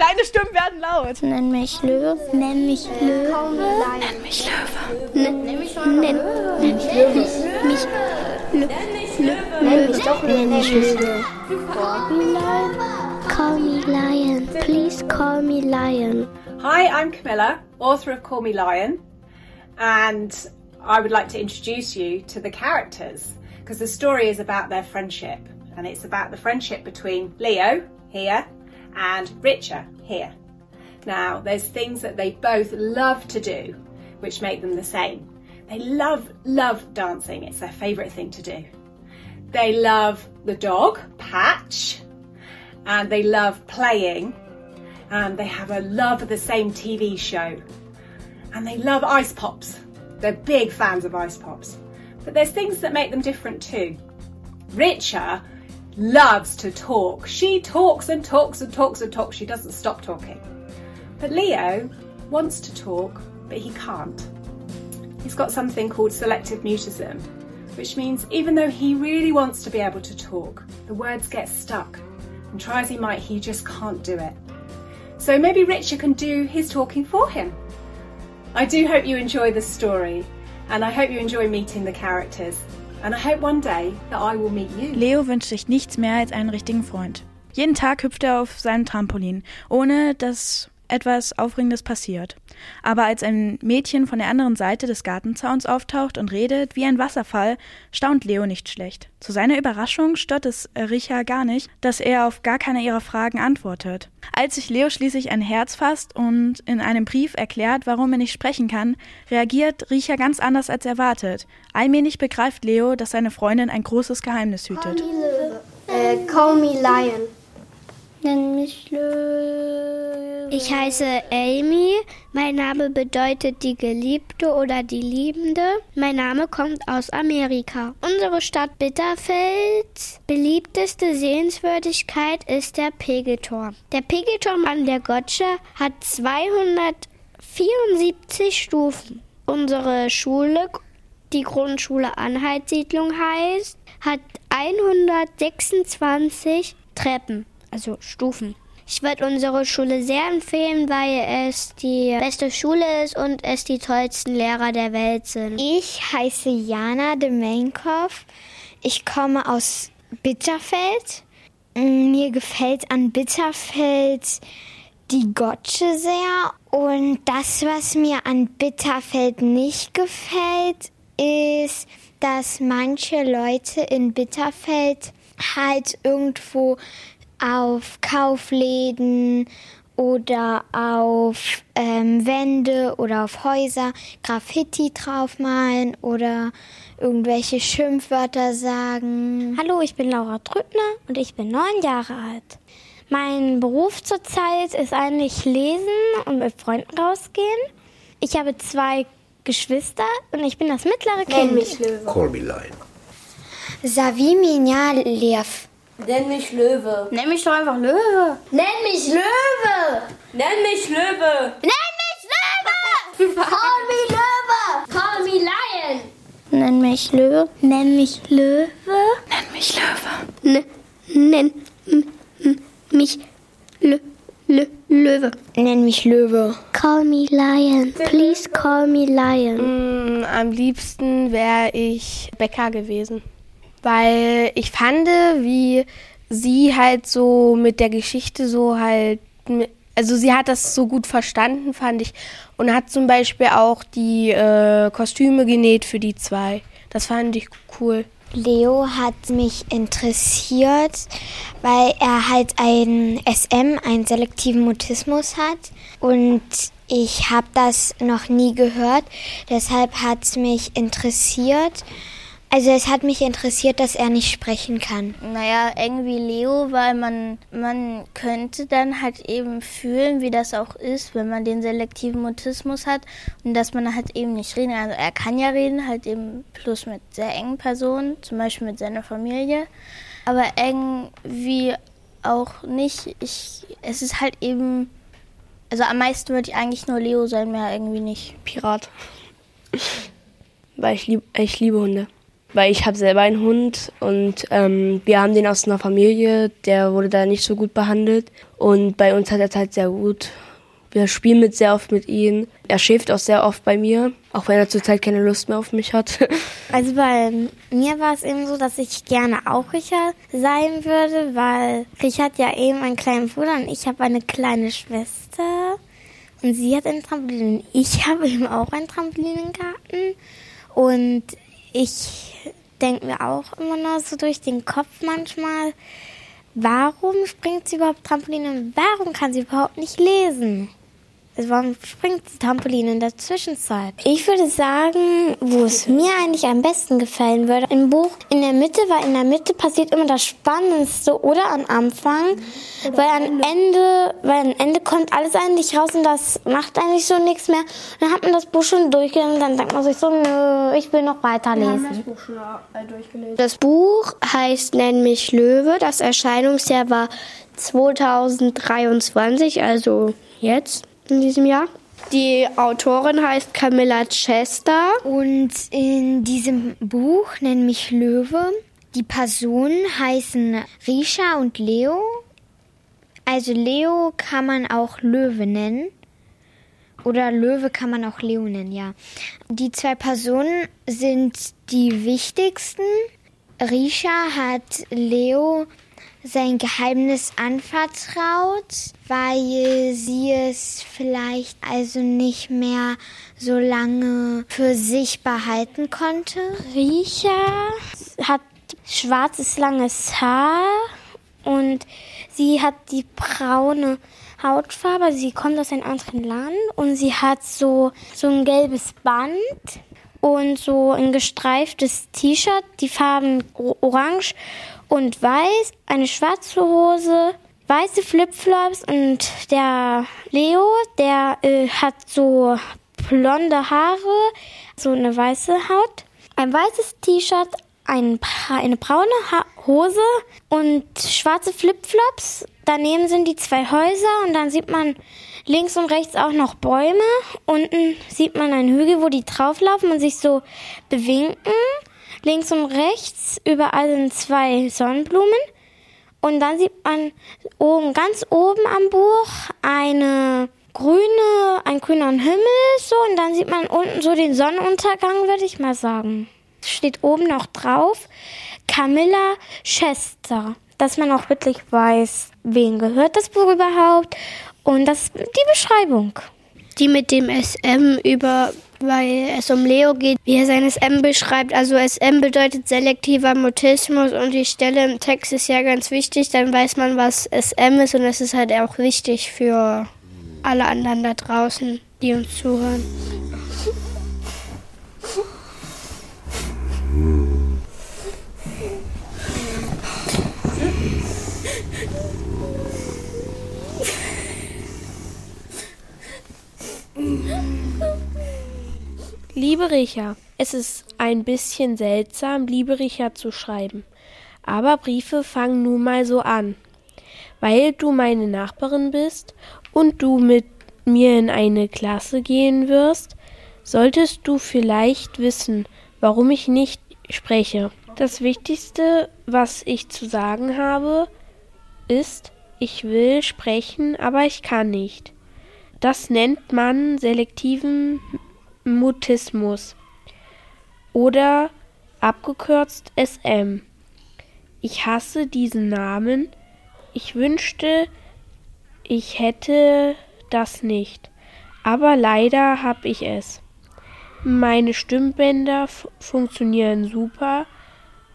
Kleine Stimmen werden laut. Nenn mich Löwe. Nenn mich Löwe. Nenn mich Löwe. Nenn mich Löwe. Nenn mich Löwe. Nenn mich doch Nenn mich Löwe. Call me Lion. Please call me Lion. Hi, I'm Camilla, author of Call Me Lion, and I would like to introduce you to the characters because the story is about their friendship and it's about the friendship between Leo here and Richer here. Now, there's things that they both love to do which make them the same. They love, love dancing, it's their favourite thing to do. They love the dog, Patch, and they love playing, and they have a love of the same TV show, and they love ice pops. They're big fans of ice pops. But there's things that make them different too. Richa loves to talk. She talks and talks and talks and talks. She doesn't stop talking. But Leo wants to talk, but he can't. He's got something called selective mutism, which means even though he really wants to be able to talk, the words get stuck. And try as he might, he just can't do it. So maybe Richard can do his talking for him. I do hope you enjoy the story, and I hope you enjoy meeting the characters. Leo wünscht sich nichts mehr als einen richtigen Freund. Jeden Tag hüpft er auf seinem Trampolin, ohne dass etwas Aufregendes passiert. Aber als ein Mädchen von der anderen Seite des Gartenzauns auftaucht und redet wie ein Wasserfall, staunt Leo nicht schlecht. Zu seiner Überraschung stört es Richa gar nicht, dass er auf gar keine ihrer Fragen antwortet. Als sich Leo schließlich ein Herz fasst und in einem Brief erklärt, warum er nicht sprechen kann, reagiert Richa ganz anders als erwartet. Allmählich begreift Leo, dass seine Freundin ein großes Geheimnis hütet. Call me Löwe. Äh, call me Lion. Nenn mich Löwe. Ich heiße Amy. Mein Name bedeutet die Geliebte oder die Liebende. Mein Name kommt aus Amerika. Unsere Stadt Bitterfeld. Beliebteste Sehenswürdigkeit ist der Pegelturm. Der Pegelturm an der Gotsche hat 274 Stufen. Unsere Schule, die Grundschule Anhaltssiedlung heißt, hat 126 Treppen also Stufen. Ich würde unsere Schule sehr empfehlen, weil es die beste Schule ist und es die tollsten Lehrer der Welt sind. Ich heiße Jana de Mainkoff. Ich komme aus Bitterfeld. Mir gefällt an Bitterfeld die Gotsche sehr. Und das, was mir an Bitterfeld nicht gefällt, ist, dass manche Leute in Bitterfeld halt irgendwo auf Kaufläden oder auf ähm, Wände oder auf Häuser Graffiti draufmalen oder irgendwelche Schimpfwörter sagen. Hallo, ich bin Laura Trübner und ich bin neun Jahre alt. Mein Beruf zurzeit ist eigentlich Lesen und mit Freunden rausgehen. Ich habe zwei Geschwister und ich bin das mittlere Kind. Nenn mich Löwe. Call me Lion. Saviminia Lev. Nenn mich Löwe. Nenn mich doch einfach Löwe. Nenn mich Löwe. Nenn mich Löwe. Nenn mich Löwe! Call me Löwe! Call me Lion. Nenn mich Löwe. Nenn mich Löwe. Nenn mich Löwe. N nenn mich Lö Lö Löwe. Nenn mich Löwe. Call me Lion. Please call me Lion. Mm, am liebsten wäre ich Bäcker gewesen. Weil ich fand, wie sie halt so mit der Geschichte so halt, also sie hat das so gut verstanden, fand ich. Und hat zum Beispiel auch die äh, Kostüme genäht für die zwei. Das fand ich cool. Leo hat mich interessiert, weil er halt ein SM, einen selektiven Mutismus hat. Und ich habe das noch nie gehört. Deshalb hat es mich interessiert. Also es hat mich interessiert, dass er nicht sprechen kann. Naja, irgendwie Leo, weil man, man könnte dann halt eben fühlen, wie das auch ist, wenn man den selektiven Mutismus hat und dass man halt eben nicht reden kann. Also er kann ja reden, halt eben plus mit sehr engen Personen, zum Beispiel mit seiner Familie. Aber irgendwie auch nicht. Ich, es ist halt eben, also am meisten würde ich eigentlich nur Leo sein, mehr irgendwie nicht. Pirat. weil ich, lieb, ich liebe Hunde. Weil ich habe selber einen Hund und ähm, wir haben den aus einer Familie, der wurde da nicht so gut behandelt und bei uns hat er es halt sehr gut. Wir spielen mit sehr oft mit ihm. Er schläft auch sehr oft bei mir, auch wenn er zurzeit keine Lust mehr auf mich hat. Also bei mir war es eben so, dass ich gerne auch Richard sein würde, weil Richard ja eben einen kleinen Bruder und ich habe eine kleine Schwester. Und sie hat ein Trampolin. Ich habe eben auch ein Trampolin. Und ich denke mir auch immer noch so durch den Kopf manchmal, warum springt sie überhaupt Trampolin und warum kann sie überhaupt nicht lesen? Also warum springt die Trampolin in der Zwischenzeit? Ich würde sagen, wo es mir eigentlich am besten gefallen würde, im Buch in der Mitte, weil in der Mitte passiert immer das Spannendste oder am Anfang, weil am Ende, weil am Ende kommt alles eigentlich raus und das macht eigentlich so nichts mehr. Und dann hat man das Buch schon durchgelesen und dann denkt man sich so, nö, ich will noch weiterlesen. das Buch schon äh, durchgelesen. Das Buch heißt Nenn mich Löwe. Das Erscheinungsjahr war 2023, also jetzt in diesem Jahr. Die Autorin heißt Camilla Chester. Und in diesem Buch nenn mich Löwe. Die Personen heißen Risha und Leo. Also Leo kann man auch Löwe nennen. Oder Löwe kann man auch Leo nennen, ja. Die zwei Personen sind die wichtigsten. Risha hat Leo sein Geheimnis anvertraut, weil sie es vielleicht also nicht mehr so lange für sich behalten konnte. Risha hat schwarzes langes Haar und sie hat die braune Hautfarbe. Sie kommt aus einem anderen Land und sie hat so, so ein gelbes Band und so ein gestreiftes T-Shirt, die Farben orange und weiß, eine schwarze Hose, weiße Flipflops und der Leo, der äh, hat so blonde Haare, so eine weiße Haut, ein weißes T-Shirt, ein, eine braune ha Hose und schwarze Flipflops. Daneben sind die zwei Häuser und dann sieht man links und rechts auch noch Bäume. Unten sieht man einen Hügel, wo die drauflaufen und sich so bewinken. Links und rechts überall sind zwei Sonnenblumen. Und dann sieht man oben, ganz oben am Buch eine grüne, ein grüner Himmel, so. Und dann sieht man unten so den Sonnenuntergang, würde ich mal sagen. Steht oben noch drauf, Camilla Chester. Dass man auch wirklich weiß, wen gehört das Buch überhaupt. Und das die Beschreibung. Die mit dem SM über weil es um Leo geht, wie er sein SM beschreibt. Also SM bedeutet selektiver Mutismus und die Stelle im Text ist ja ganz wichtig. Dann weiß man, was SM ist und es ist halt auch wichtig für alle anderen da draußen, die uns zuhören. Liebe Richa, es ist ein bisschen seltsam, liebe Richa zu schreiben. Aber Briefe fangen nun mal so an. Weil du meine Nachbarin bist und du mit mir in eine Klasse gehen wirst, solltest du vielleicht wissen, warum ich nicht spreche. Das Wichtigste, was ich zu sagen habe, ist, ich will sprechen, aber ich kann nicht. Das nennt man selektiven Mutismus oder abgekürzt SM. Ich hasse diesen Namen. Ich wünschte, ich hätte das nicht. Aber leider habe ich es. Meine Stimmbänder funktionieren super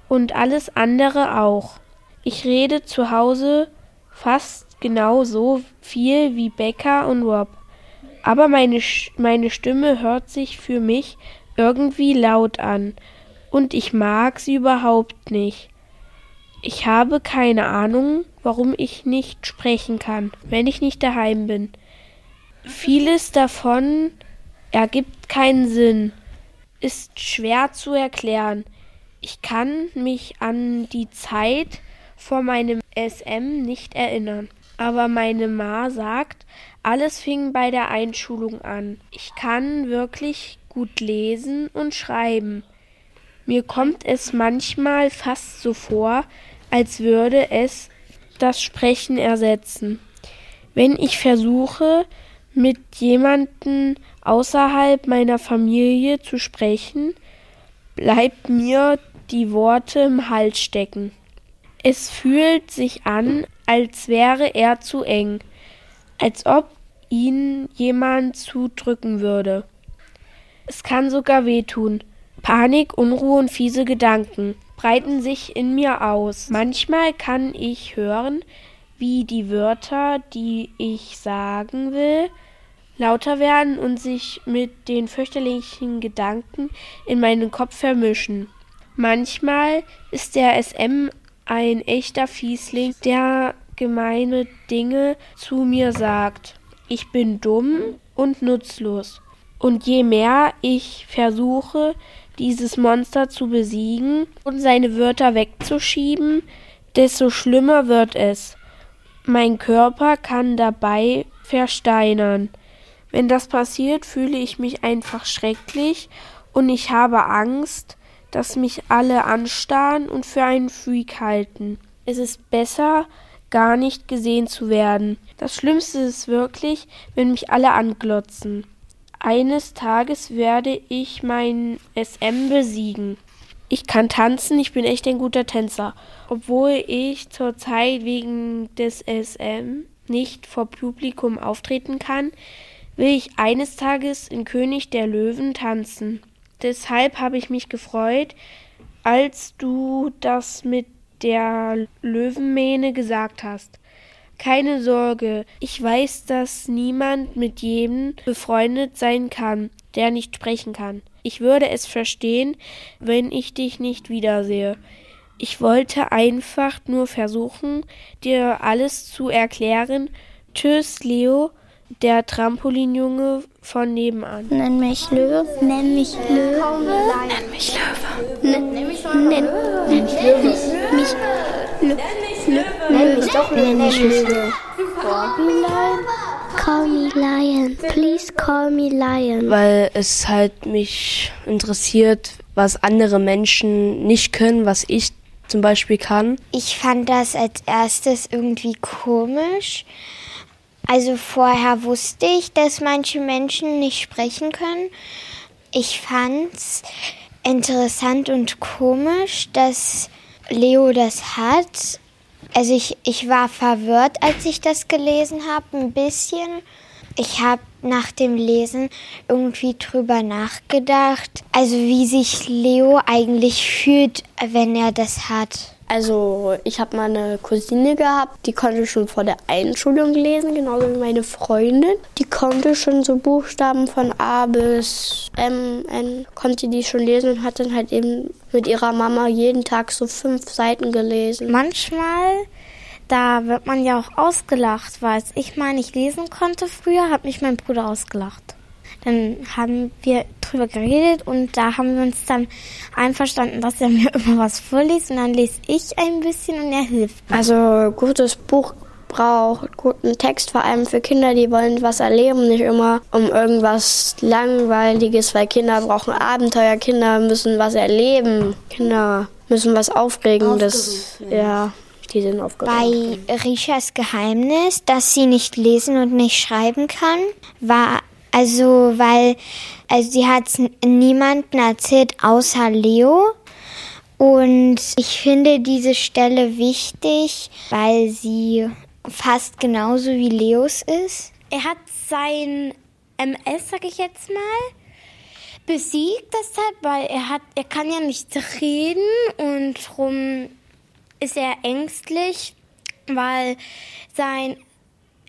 und alles andere auch. Ich rede zu Hause fast genauso viel wie Becca und Rob aber meine, meine Stimme hört sich für mich irgendwie laut an und ich mag sie überhaupt nicht. Ich habe keine Ahnung, warum ich nicht sprechen kann, wenn ich nicht daheim bin. Vieles davon ergibt keinen Sinn, ist schwer zu erklären. Ich kann mich an die Zeit vor meinem SM nicht erinnern. Aber meine Ma sagt, alles fing bei der Einschulung an. Ich kann wirklich gut lesen und schreiben. Mir kommt es manchmal fast so vor, als würde es das Sprechen ersetzen. Wenn ich versuche, mit jemandem außerhalb meiner Familie zu sprechen, bleibt mir die Worte im Hals stecken. Es fühlt sich an, als wäre er zu eng, als ob ihn jemand zudrücken würde. Es kann sogar wehtun. Panik, Unruhe und fiese Gedanken breiten sich in mir aus. Manchmal kann ich hören, wie die Wörter, die ich sagen will, lauter werden und sich mit den fürchterlichen Gedanken in meinem Kopf vermischen. Manchmal ist der SM ein echter Fiesling, der gemeine Dinge zu mir sagt. Ich bin dumm und nutzlos. Und je mehr ich versuche, dieses Monster zu besiegen und seine Wörter wegzuschieben, desto schlimmer wird es. Mein Körper kann dabei versteinern. Wenn das passiert, fühle ich mich einfach schrecklich und ich habe Angst, dass mich alle anstarren und für einen Freak halten. Es ist besser, gar nicht gesehen zu werden. Das Schlimmste ist wirklich, wenn mich alle anglotzen. Eines Tages werde ich mein SM besiegen. Ich kann tanzen, ich bin echt ein guter Tänzer. Obwohl ich zurzeit wegen des SM nicht vor Publikum auftreten kann, will ich eines Tages in König der Löwen tanzen. Deshalb habe ich mich gefreut, als du das mit der Löwenmähne gesagt hast. Keine Sorge, ich weiß, dass niemand mit jedem befreundet sein kann, der nicht sprechen kann. Ich würde es verstehen, wenn ich dich nicht wiedersehe. Ich wollte einfach nur versuchen, dir alles zu erklären. Tschüss, Leo, der Trampolinjunge von nebenan. Nenn mich Löwe. Nenn mich Löwe. Nenn mich Löwe. Nenn, mich Löwe. Nenn, nenn mich Löwe. Mich Löwe. Nenn mich doch nenn mich Löwe. Call me Lion. Please call me Lion. Weil es halt mich interessiert, was andere Menschen nicht können, was ich zum Beispiel kann. Ich fand das als erstes irgendwie komisch. Also vorher wusste ich, dass manche Menschen nicht sprechen können. Ich fand's interessant und komisch, dass Leo das hat. Also ich, ich war verwirrt, als ich das gelesen habe, ein bisschen. Ich habe nach dem Lesen irgendwie drüber nachgedacht, also wie sich Leo eigentlich fühlt, wenn er das hat. Also ich habe mal eine Cousine gehabt, die konnte schon vor der Einschulung lesen, genauso wie meine Freundin. Die konnte schon so Buchstaben von A bis M, N, konnte die schon lesen und hat dann halt eben mit ihrer Mama jeden Tag so fünf Seiten gelesen. Manchmal, da wird man ja auch ausgelacht, weil ich mal nicht lesen konnte früher, hat mich mein Bruder ausgelacht. Dann haben wir drüber geredet und da haben wir uns dann einverstanden, dass er mir immer was vorliest und dann lese ich ein bisschen und er hilft. Also gutes Buch braucht guten Text, vor allem für Kinder, die wollen was erleben, nicht immer um irgendwas Langweiliges, weil Kinder brauchen Abenteuer, Kinder müssen was erleben, Kinder müssen was Aufregendes, ja. Die sind Bei Rishas Geheimnis, dass sie nicht lesen und nicht schreiben kann, war also, weil, also sie hat es niemandem erzählt außer Leo. Und ich finde diese Stelle wichtig, weil sie fast genauso wie Leos ist. Er hat sein MS, sag ich jetzt mal, besiegt deshalb, weil er hat, er kann ja nicht reden und darum ist er ängstlich, weil sein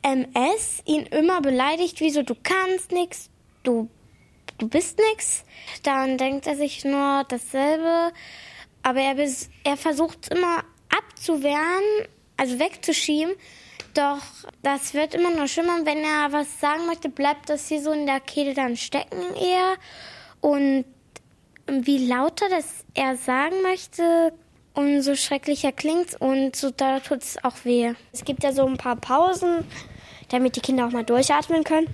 MS ihn immer beleidigt, wie so, du kannst nichts, du, du bist nichts, dann denkt er sich nur dasselbe. Aber er, er versucht immer abzuwehren, also wegzuschieben. Doch das wird immer noch schlimmer. Wenn er was sagen möchte, bleibt das hier so in der Kehle dann stecken eher. Und wie lauter das er sagen möchte, umso schrecklicher klingt's und so da tut's auch weh. Es gibt ja so ein paar Pausen, damit die Kinder auch mal durchatmen können.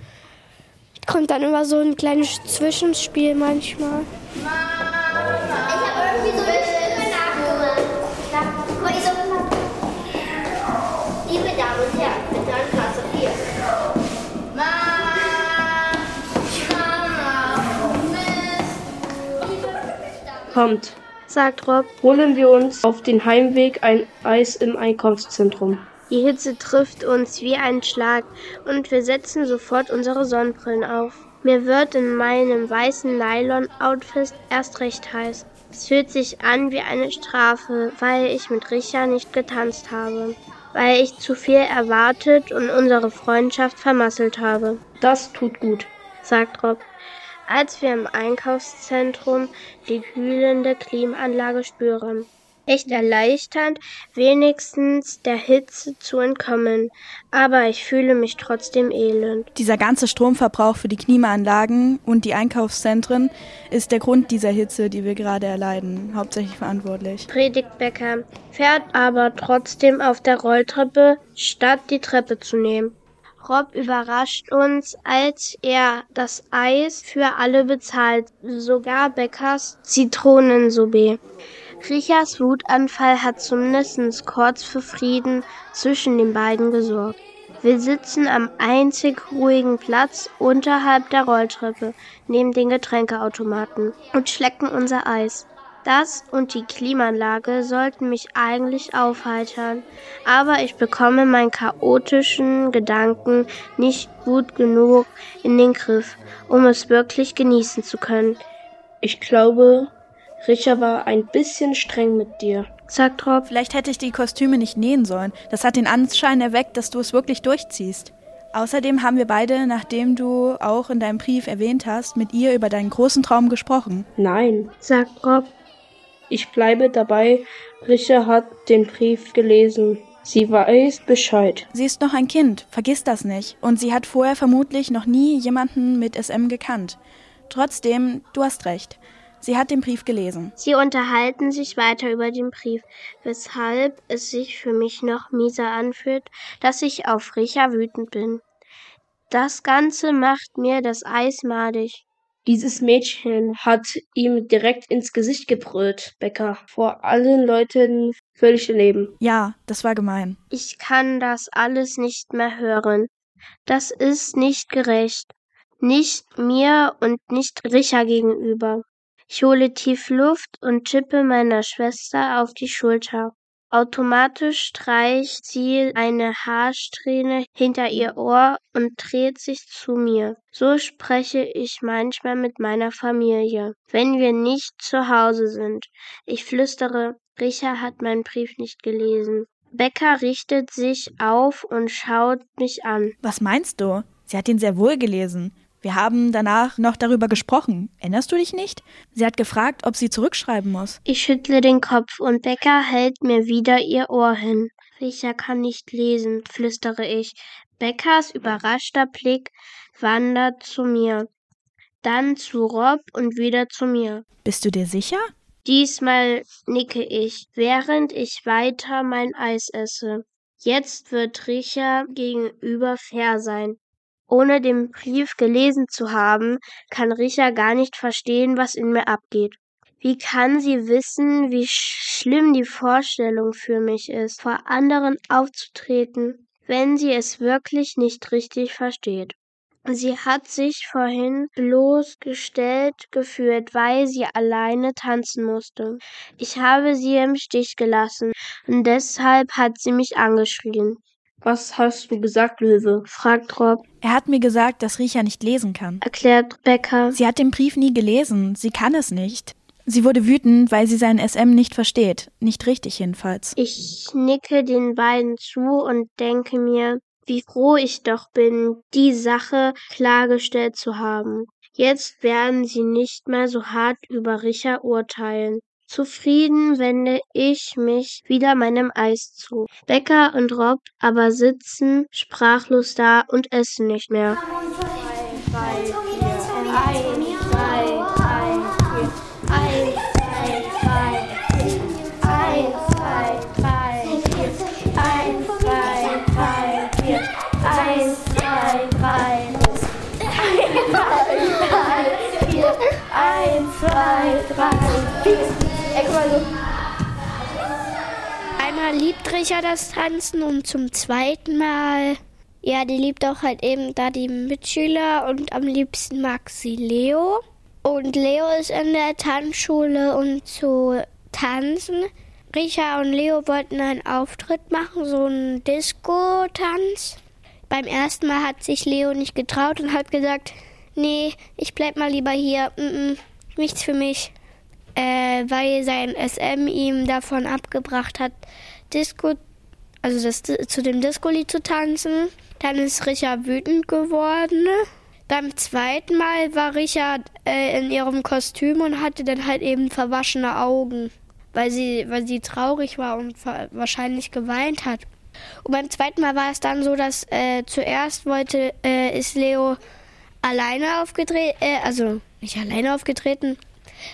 Kommt dann immer so ein kleines Zwischenspiel manchmal. Mama. Ich habe irgendwie so eine Stimme nachgemacht. Ich so Liebe Damen und Herren. Kommt, sagt Rob, holen wir uns auf den Heimweg ein Eis im Einkaufszentrum. Die Hitze trifft uns wie ein Schlag und wir setzen sofort unsere Sonnenbrillen auf. Mir wird in meinem weißen Nylon-Outfit erst recht heiß. Es fühlt sich an wie eine Strafe, weil ich mit Richard nicht getanzt habe. Weil ich zu viel erwartet und unsere Freundschaft vermasselt habe. Das tut gut, sagt Rob als wir im Einkaufszentrum die kühlende Klimaanlage spüren. Echt erleichternd, wenigstens der Hitze zu entkommen, aber ich fühle mich trotzdem elend. Dieser ganze Stromverbrauch für die Klimaanlagen und die Einkaufszentren ist der Grund dieser Hitze, die wir gerade erleiden, hauptsächlich verantwortlich. Predigt Becker, fährt aber trotzdem auf der Rolltreppe, statt die Treppe zu nehmen. Rob überrascht uns, als er das Eis für alle bezahlt, sogar Beckers Zitronensorbet. Richards Wutanfall hat zumindest kurz für Frieden zwischen den beiden gesorgt. Wir sitzen am einzig ruhigen Platz unterhalb der Rolltreppe neben den Getränkeautomaten und schlecken unser Eis. Das und die Klimaanlage sollten mich eigentlich aufheitern, aber ich bekomme meinen chaotischen Gedanken nicht gut genug in den Griff, um es wirklich genießen zu können. Ich glaube, Richard war ein bisschen streng mit dir, sagt Rob. Vielleicht hätte ich die Kostüme nicht nähen sollen. Das hat den Anschein erweckt, dass du es wirklich durchziehst. Außerdem haben wir beide, nachdem du auch in deinem Brief erwähnt hast, mit ihr über deinen großen Traum gesprochen. Nein, sagt Rob. Ich bleibe dabei, Richard hat den Brief gelesen. Sie weiß Bescheid. Sie ist noch ein Kind, vergiss das nicht. Und sie hat vorher vermutlich noch nie jemanden mit SM gekannt. Trotzdem, du hast recht. Sie hat den Brief gelesen. Sie unterhalten sich weiter über den Brief, weshalb es sich für mich noch mieser anfühlt, dass ich auf Richard wütend bin. Das Ganze macht mir das Eis madig. Dieses Mädchen hat ihm direkt ins Gesicht gebrüllt, Becker. Vor allen Leuten völlig daneben. Ja, das war gemein. Ich kann das alles nicht mehr hören. Das ist nicht gerecht. Nicht mir und nicht Richard gegenüber. Ich hole tief Luft und tippe meiner Schwester auf die Schulter. Automatisch streicht sie eine Haarsträhne hinter ihr Ohr und dreht sich zu mir. So spreche ich manchmal mit meiner Familie, wenn wir nicht zu Hause sind. Ich flüstere, Richard hat meinen Brief nicht gelesen. Becker richtet sich auf und schaut mich an. Was meinst du? Sie hat ihn sehr wohl gelesen. Wir haben danach noch darüber gesprochen. Erinnerst du dich nicht? Sie hat gefragt, ob sie zurückschreiben muss. Ich schüttle den Kopf und Becker hält mir wieder ihr Ohr hin. Richard kann nicht lesen, flüstere ich. Beckers überraschter Blick wandert zu mir, dann zu Rob und wieder zu mir. Bist du dir sicher? Diesmal nicke ich, während ich weiter mein Eis esse. Jetzt wird Richard gegenüber fair sein. Ohne den Brief gelesen zu haben, kann Richard gar nicht verstehen, was in mir abgeht. Wie kann sie wissen, wie schlimm die Vorstellung für mich ist, vor anderen aufzutreten, wenn sie es wirklich nicht richtig versteht? Sie hat sich vorhin bloßgestellt gefühlt, weil sie alleine tanzen musste. Ich habe sie im Stich gelassen und deshalb hat sie mich angeschrien. Was hast du gesagt, Löwe? fragt Rob. Er hat mir gesagt, dass Riecha nicht lesen kann. Erklärt Becker. Sie hat den Brief nie gelesen. Sie kann es nicht. Sie wurde wütend, weil sie seinen SM nicht versteht. Nicht richtig jedenfalls. Ich nicke den beiden zu und denke mir, wie froh ich doch bin, die Sache klargestellt zu haben. Jetzt werden sie nicht mehr so hart über Richard urteilen. Zufrieden wende ich mich wieder meinem Eis zu. Becker und Rob aber sitzen sprachlos da und essen nicht mehr. Eins, Einmal liebt Richard das Tanzen und zum zweiten Mal, ja, die liebt auch halt eben da die Mitschüler und am liebsten mag sie Leo. Und Leo ist in der Tanzschule, um zu tanzen. Richa und Leo wollten einen Auftritt machen, so einen Disco-Tanz. Beim ersten Mal hat sich Leo nicht getraut und hat gesagt, nee, ich bleib mal lieber hier, mm -mm, nichts für mich. Äh, weil sein SM ihm davon abgebracht hat, Disco, also das, zu dem Disco-Lied zu tanzen. Dann ist Richard wütend geworden. Beim zweiten Mal war Richard äh, in ihrem Kostüm und hatte dann halt eben verwaschene Augen, weil sie, weil sie traurig war und wahrscheinlich geweint hat. Und beim zweiten Mal war es dann so, dass äh, zuerst wollte, äh, ist Leo alleine aufgetreten, äh, also nicht alleine aufgetreten,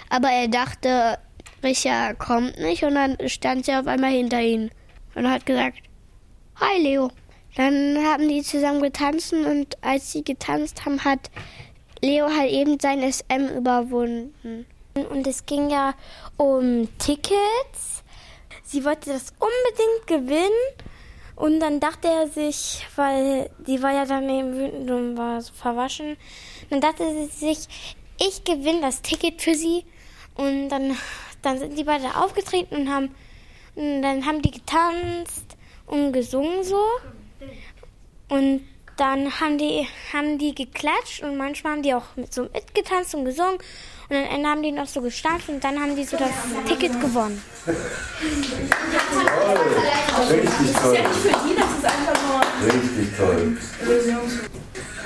aber er dachte, Richard kommt nicht und dann stand sie auf einmal hinter ihm und hat gesagt, Hi Leo. Dann haben die zusammen getanzt und als sie getanzt haben, hat Leo halt eben sein SM überwunden. Und es ging ja um Tickets. Sie wollte das unbedingt gewinnen. Und dann dachte er sich, weil die war ja dann eben wütend und war so verwaschen, dann dachte sie sich, ich gewinne das Ticket für sie. Und dann, dann sind die beide aufgetreten und haben, und dann haben die getanzt und gesungen so. Und dann haben die, haben die geklatscht und manchmal haben die auch mit so mitgetanzt und gesungen. Und am Ende haben die noch so gestampft und dann haben die so das Ticket gewonnen. Richtig toll. Richtig toll.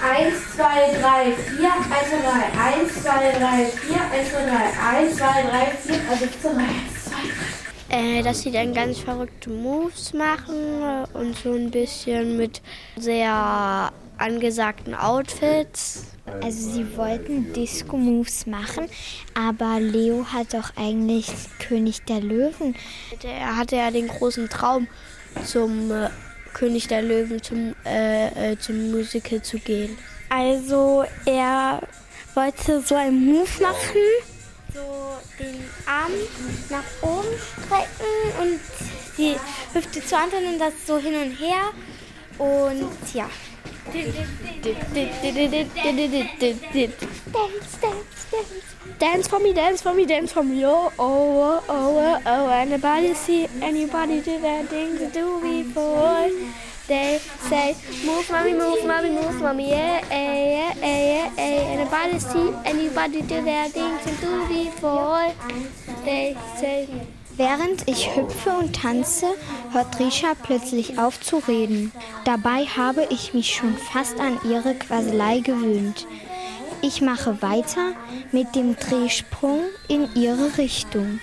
1, 2, 3, 4, 1, 2, 3, 1, 2, 3, 4, 1, 2, 3, 1, 2, 3, 4, also 2, 1, 2, 3. Äh, dass sie dann ganz verrückte Moves machen und so ein bisschen mit sehr angesagten Outfits. Also sie wollten Disco-Moves machen, aber Leo hat doch eigentlich König der Löwen. Er hatte ja den großen Traum, zum äh, König der Löwen, zum, äh, äh, zum Musical zu gehen. Also er wollte so einen Move machen so den Arm nach oben strecken und die Hüfte zur anderen und das so hin und her. Und ja. Dance, dance, dance. Dance for me, dance for me, dance for me. Oh, oh, oh, oh, oh. Anybody see anybody do that thing to do before? They say, move, mommy, move, mommy, move, mommy, yeah, yeah, yeah, yeah, yeah. Anybody see anybody do that thing to do before? They say. Während ich hüpfe und tanze, hört Risha plötzlich auf zu reden. Dabei habe ich mich schon fast an ihre Quaselei gewöhnt. Ich mache weiter mit dem Drehsprung in ihre Richtung.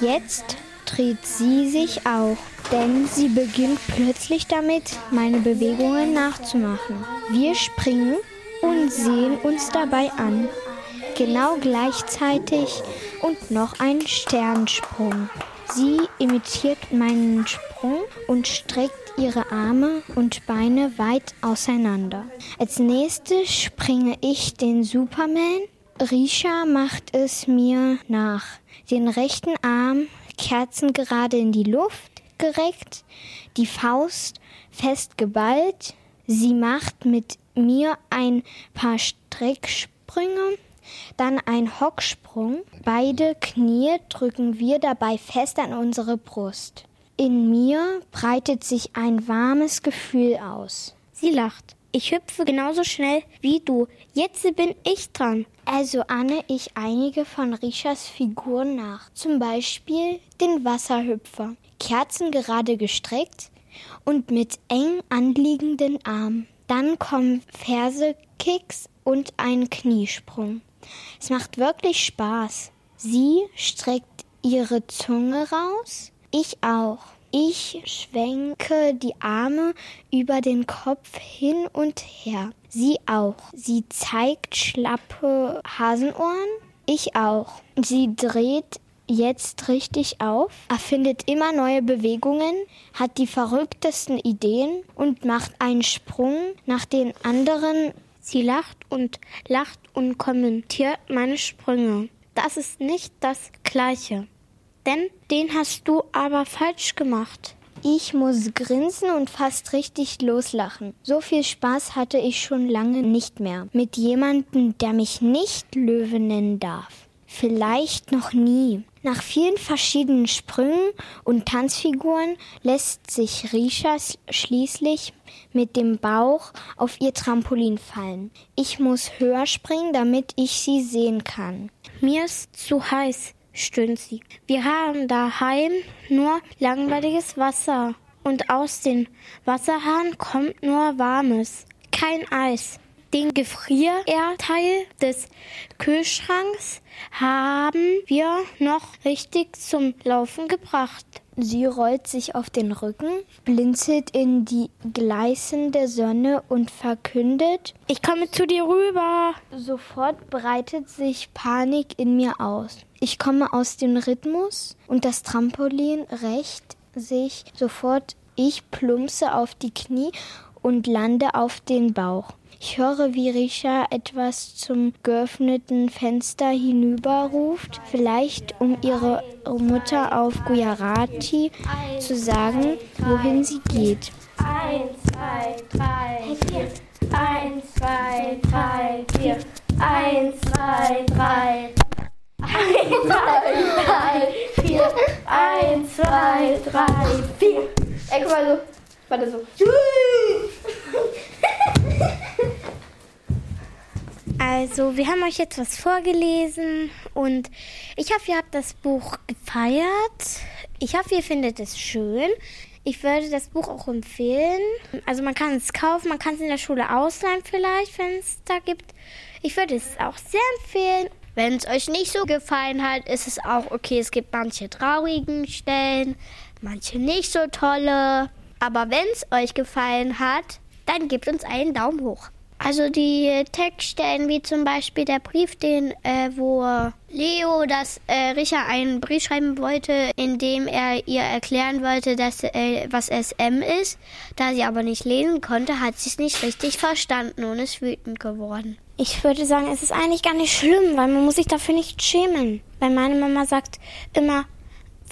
Jetzt dreht sie sich auch, denn sie beginnt plötzlich damit, meine Bewegungen nachzumachen. Wir springen und sehen uns dabei an. Genau gleichzeitig und noch ein Sternsprung. Sie imitiert meinen Sprung und streckt ihre Arme und Beine weit auseinander. Als nächstes springe ich den Superman. Risha macht es mir nach. Den rechten Arm kerzengerade in die Luft gereckt, die Faust fest geballt. Sie macht mit mir ein paar Strecksprünge, dann ein Hocksprung. Beide Knie drücken wir dabei fest an unsere Brust. In mir breitet sich ein warmes Gefühl aus. Sie lacht. Ich hüpfe genauso schnell wie du. Jetzt bin ich dran. Also ahne ich einige von Richas Figuren nach. Zum Beispiel den Wasserhüpfer. Kerzengerade gestreckt und mit eng anliegenden Armen. Dann kommen Ferse, Kicks und ein Kniesprung. Es macht wirklich Spaß. Sie streckt ihre Zunge raus, ich auch. Ich schwenke die Arme über den Kopf hin und her. Sie auch. Sie zeigt schlappe Hasenohren. Ich auch. Sie dreht jetzt richtig auf, erfindet immer neue Bewegungen, hat die verrücktesten Ideen und macht einen Sprung nach den anderen. Sie lacht und lacht und kommentiert meine Sprünge. Das ist nicht das Gleiche. Denn den hast du aber falsch gemacht. Ich muss grinsen und fast richtig loslachen. So viel Spaß hatte ich schon lange nicht mehr. Mit jemandem, der mich nicht Löwe nennen darf. Vielleicht noch nie. Nach vielen verschiedenen Sprüngen und Tanzfiguren lässt sich Risha schließlich mit dem Bauch auf ihr Trampolin fallen. Ich muss höher springen, damit ich sie sehen kann. Mir ist zu heiß, stöhnt sie. Wir haben daheim nur langweiliges Wasser. Und aus den Wasserhahn kommt nur warmes. Kein Eis. Den Gefrierteil des Kühlschranks haben wir noch richtig zum Laufen gebracht. Sie rollt sich auf den Rücken, blinzelt in die gleißende Sonne und verkündet, ich komme zu dir rüber. Sofort breitet sich Panik in mir aus. Ich komme aus dem Rhythmus und das Trampolin rächt sich sofort. Ich plumpse auf die Knie und lande auf den Bauch. Ich höre, wie Risha etwas zum geöffneten Fenster hinüberruft, vielleicht um ihre Mutter auf Gujarati zu sagen, wohin sie geht. Eins, zwei, drei, vier. Eins, zwei, drei, vier. Eins, zwei, drei. Eins, zwei, drei, vier. Eins, zwei, drei, vier. Ey, guck mal so. Warte so. Also, wir haben euch jetzt was vorgelesen und ich hoffe, ihr habt das Buch gefeiert. Ich hoffe, ihr findet es schön. Ich würde das Buch auch empfehlen. Also man kann es kaufen, man kann es in der Schule ausleihen vielleicht, wenn es da gibt. Ich würde es auch sehr empfehlen. Wenn es euch nicht so gefallen hat, ist es auch okay. Es gibt manche traurigen Stellen, manche nicht so tolle. Aber wenn es euch gefallen hat, dann gebt uns einen Daumen hoch. Also die Textstellen, wie zum Beispiel der Brief, den äh, wo Leo, dass äh, Richard einen Brief schreiben wollte, in dem er ihr erklären wollte, dass äh, was SM ist. Da sie aber nicht lesen konnte, hat sie es nicht richtig verstanden und ist wütend geworden. Ich würde sagen, es ist eigentlich gar nicht schlimm, weil man muss sich dafür nicht schämen. Weil meine Mama sagt immer,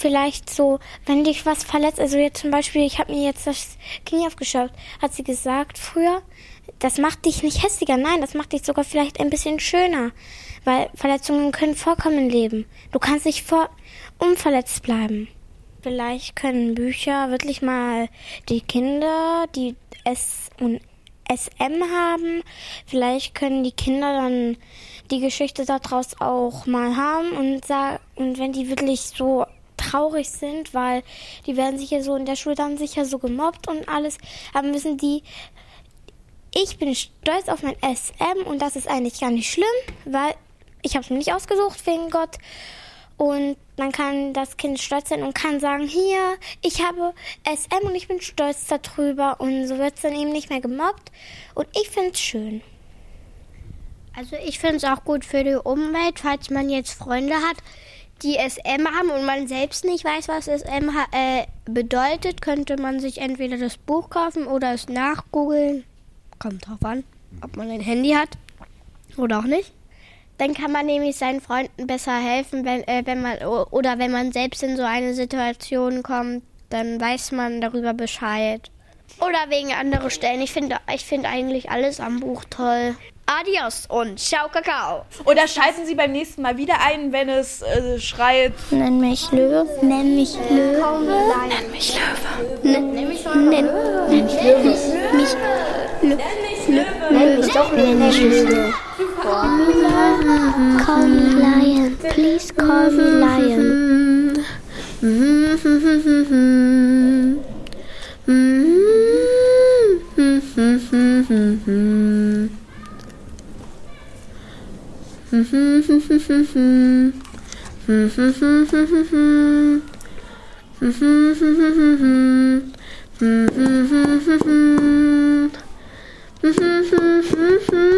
vielleicht so, wenn dich was verletzt, also jetzt zum Beispiel, ich habe mir jetzt das Knie aufgeschaut, hat sie gesagt früher, das macht dich nicht hässlicher, nein, das macht dich sogar vielleicht ein bisschen schöner, weil Verletzungen können vorkommen im Leben. Du kannst nicht vor unverletzt bleiben. Vielleicht können Bücher wirklich mal die Kinder, die S und SM haben, vielleicht können die Kinder dann die Geschichte daraus auch mal haben und sagen, und wenn die wirklich so traurig sind, weil die werden sicher so in der Schule dann sicher so gemobbt und alles, haben müssen die ich bin stolz auf mein SM und das ist eigentlich gar nicht schlimm, weil ich habe es mir nicht ausgesucht wegen Gott. Und dann kann das Kind stolz sein und kann sagen, hier, ich habe SM und ich bin stolz darüber. Und so wird es dann eben nicht mehr gemobbt. Und ich finde es schön. Also ich finde es auch gut für die Umwelt, falls man jetzt Freunde hat, die SM haben und man selbst nicht weiß, was SM äh, bedeutet, könnte man sich entweder das Buch kaufen oder es nachgoogeln kommt drauf an, ob man ein Handy hat oder auch nicht. Dann kann man nämlich seinen Freunden besser helfen, wenn, äh, wenn man oder wenn man selbst in so eine Situation kommt, dann weiß man darüber Bescheid. Oder wegen anderer Stellen. Ich finde ich find eigentlich alles am Buch toll. Adios und ciao Kakao. Oder schalten Sie beim nächsten Mal wieder ein, wenn es äh, schreit. Nenn mich Löwe. Nenn mich Löwe. Nenn mich Löwe. Nenn mich Löwe. Nenn mich Löwe. Mich Löwe. Nenn mich doch nenn mich Löwe. Call me Lion. Please call me Lion. Diesen Mm-hmm.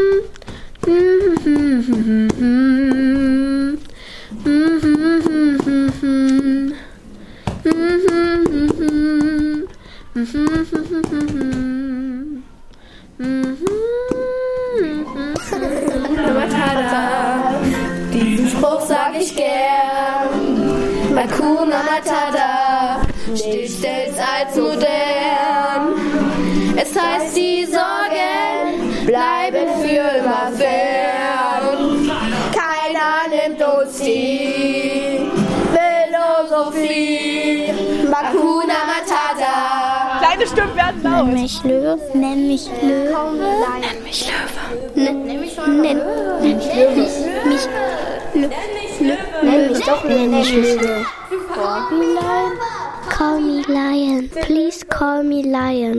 Laut. Nenn mich Löwe. Nenn mich Löwe. Nenn mich Löwe. Nenn, nenn mich Löwe. Nenn mich Löwe. Nenn mich doch Nenn mich Löwe. Call me Lion. Please call me Lion.